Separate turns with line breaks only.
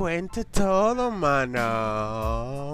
cuente todo, mano.